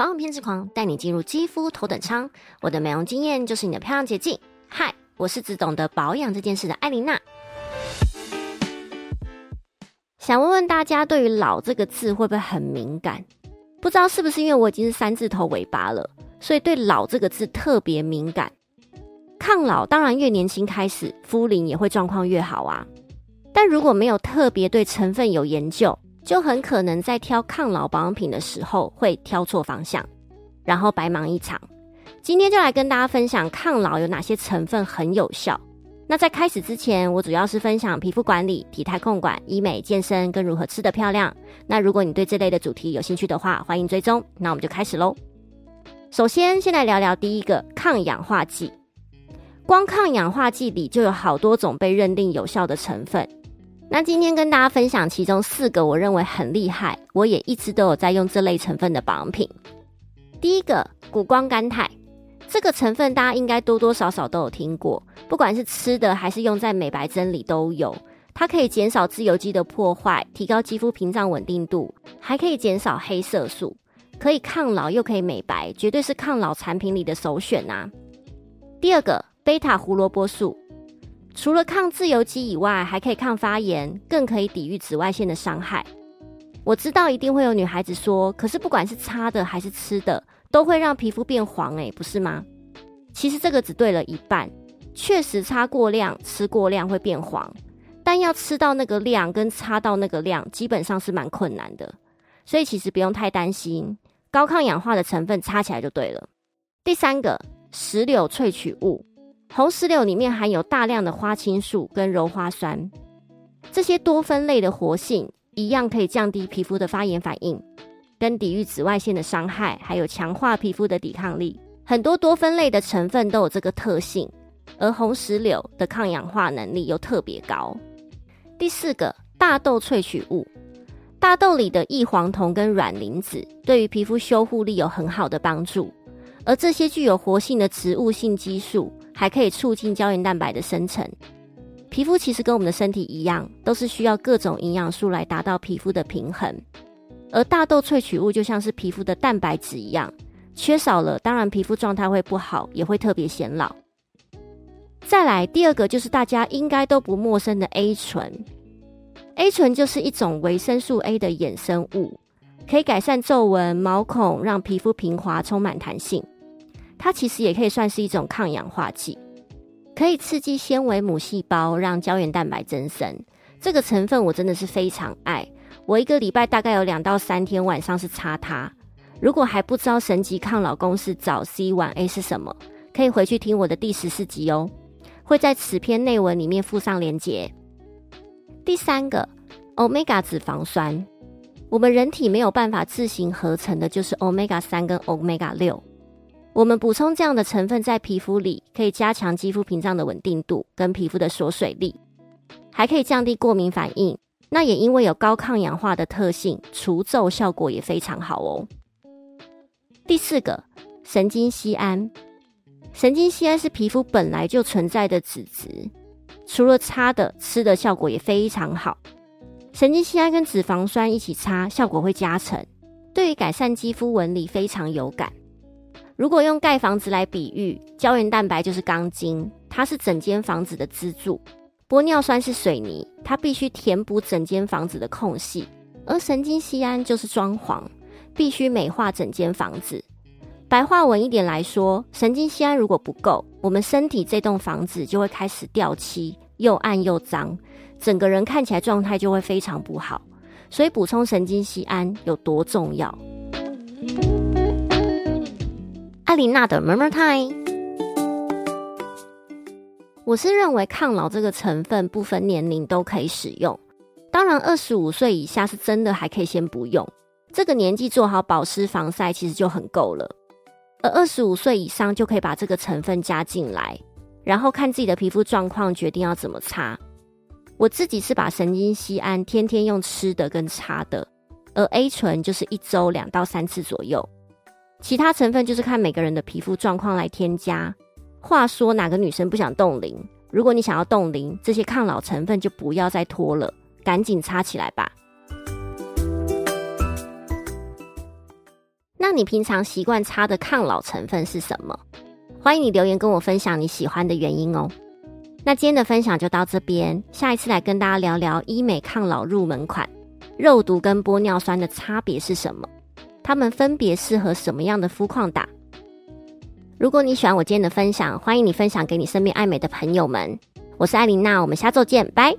保养偏执狂，带你进入肌肤头等舱。我的美容经验就是你的漂亮捷径。嗨，我是只懂得保养这件事的艾琳娜。想问问大家，对于“老”这个字会不会很敏感？不知道是不是因为我已经是三字头尾巴了，所以对“老”这个字特别敏感。抗老当然越年轻开始，肤龄也会状况越好啊。但如果没有特别对成分有研究，就很可能在挑抗老保养品的时候会挑错方向，然后白忙一场。今天就来跟大家分享抗老有哪些成分很有效。那在开始之前，我主要是分享皮肤管理、体态控管、医美、健身跟如何吃得漂亮。那如果你对这类的主题有兴趣的话，欢迎追踪。那我们就开始喽。首先，先来聊聊第一个抗氧化剂。光抗氧化剂里就有好多种被认定有效的成分。那今天跟大家分享其中四个我认为很厉害，我也一直都有在用这类成分的保养品。第一个谷胱甘肽，这个成分大家应该多多少少都有听过，不管是吃的还是用在美白针里都有。它可以减少自由基的破坏，提高肌肤屏障稳定度，还可以减少黑色素，可以抗老又可以美白，绝对是抗老产品里的首选呐。第二个贝塔胡萝卜素。除了抗自由基以外，还可以抗发炎，更可以抵御紫外线的伤害。我知道一定会有女孩子说，可是不管是擦的还是吃的，都会让皮肤变黄，诶，不是吗？其实这个只对了一半。确实擦过量、吃过量会变黄，但要吃到那个量跟擦到那个量，基本上是蛮困难的。所以其实不用太担心，高抗氧化的成分擦起来就对了。第三个，石榴萃取物。红石榴里面含有大量的花青素跟鞣花酸，这些多酚类的活性一样可以降低皮肤的发炎反应，跟抵御紫外线的伤害，还有强化皮肤的抵抗力。很多多酚类的成分都有这个特性，而红石榴的抗氧化能力又特别高。第四个，大豆萃取物，大豆里的异黄酮跟软磷脂对于皮肤修护力有很好的帮助，而这些具有活性的植物性激素。还可以促进胶原蛋白的生成。皮肤其实跟我们的身体一样，都是需要各种营养素来达到皮肤的平衡。而大豆萃取物就像是皮肤的蛋白质一样，缺少了，当然皮肤状态会不好，也会特别显老。再来，第二个就是大家应该都不陌生的 A 醇。A 醇就是一种维生素 A 的衍生物，可以改善皱纹、毛孔，让皮肤平滑、充满弹性。它其实也可以算是一种抗氧化剂，可以刺激纤维母细胞，让胶原蛋白增生。这个成分我真的是非常爱，我一个礼拜大概有两到三天晚上是擦它。如果还不知道神级抗老公式早 C 晚 A 是什么，可以回去听我的第十四集哦，会在此篇内文里面附上连结。第三个，Omega 脂肪酸，我们人体没有办法自行合成的，就是 Omega 三跟 Omega 六。我们补充这样的成分在皮肤里，可以加强肌肤屏障的稳定度跟皮肤的锁水力，还可以降低过敏反应。那也因为有高抗氧化的特性，除皱效果也非常好哦。第四个，神经酰胺。神经酰胺是皮肤本来就存在的脂质，除了擦的、吃的效果也非常好。神经酰胺跟脂肪酸一起擦，效果会加成，对于改善肌肤纹理非常有感。如果用盖房子来比喻，胶原蛋白就是钢筋，它是整间房子的支柱；玻尿酸是水泥，它必须填补整间房子的空隙；而神经酰胺就是装潢，必须美化整间房子。白话文一点来说，神经酰胺如果不够，我们身体这栋房子就会开始掉漆，又暗又脏，整个人看起来状态就会非常不好。所以补充神经酰胺有多重要？艾琳娜的 Murmur Time，我是认为抗老这个成分不分年龄都可以使用。当然，二十五岁以下是真的还可以先不用，这个年纪做好保湿防晒其实就很够了。而二十五岁以上就可以把这个成分加进来，然后看自己的皮肤状况决定要怎么擦。我自己是把神经酰胺天天用吃的跟擦的，而 A 醇就是一周两到三次左右。其他成分就是看每个人的皮肤状况来添加。话说哪个女生不想冻龄？如果你想要冻龄，这些抗老成分就不要再拖了，赶紧擦起来吧。那你平常习惯擦的抗老成分是什么？欢迎你留言跟我分享你喜欢的原因哦。那今天的分享就到这边，下一次来跟大家聊聊医美抗老入门款肉毒跟玻尿酸的差别是什么？它们分别适合什么样的肤况打？如果你喜欢我今天的分享，欢迎你分享给你身边爱美的朋友们。我是艾琳娜，我们下周见，拜。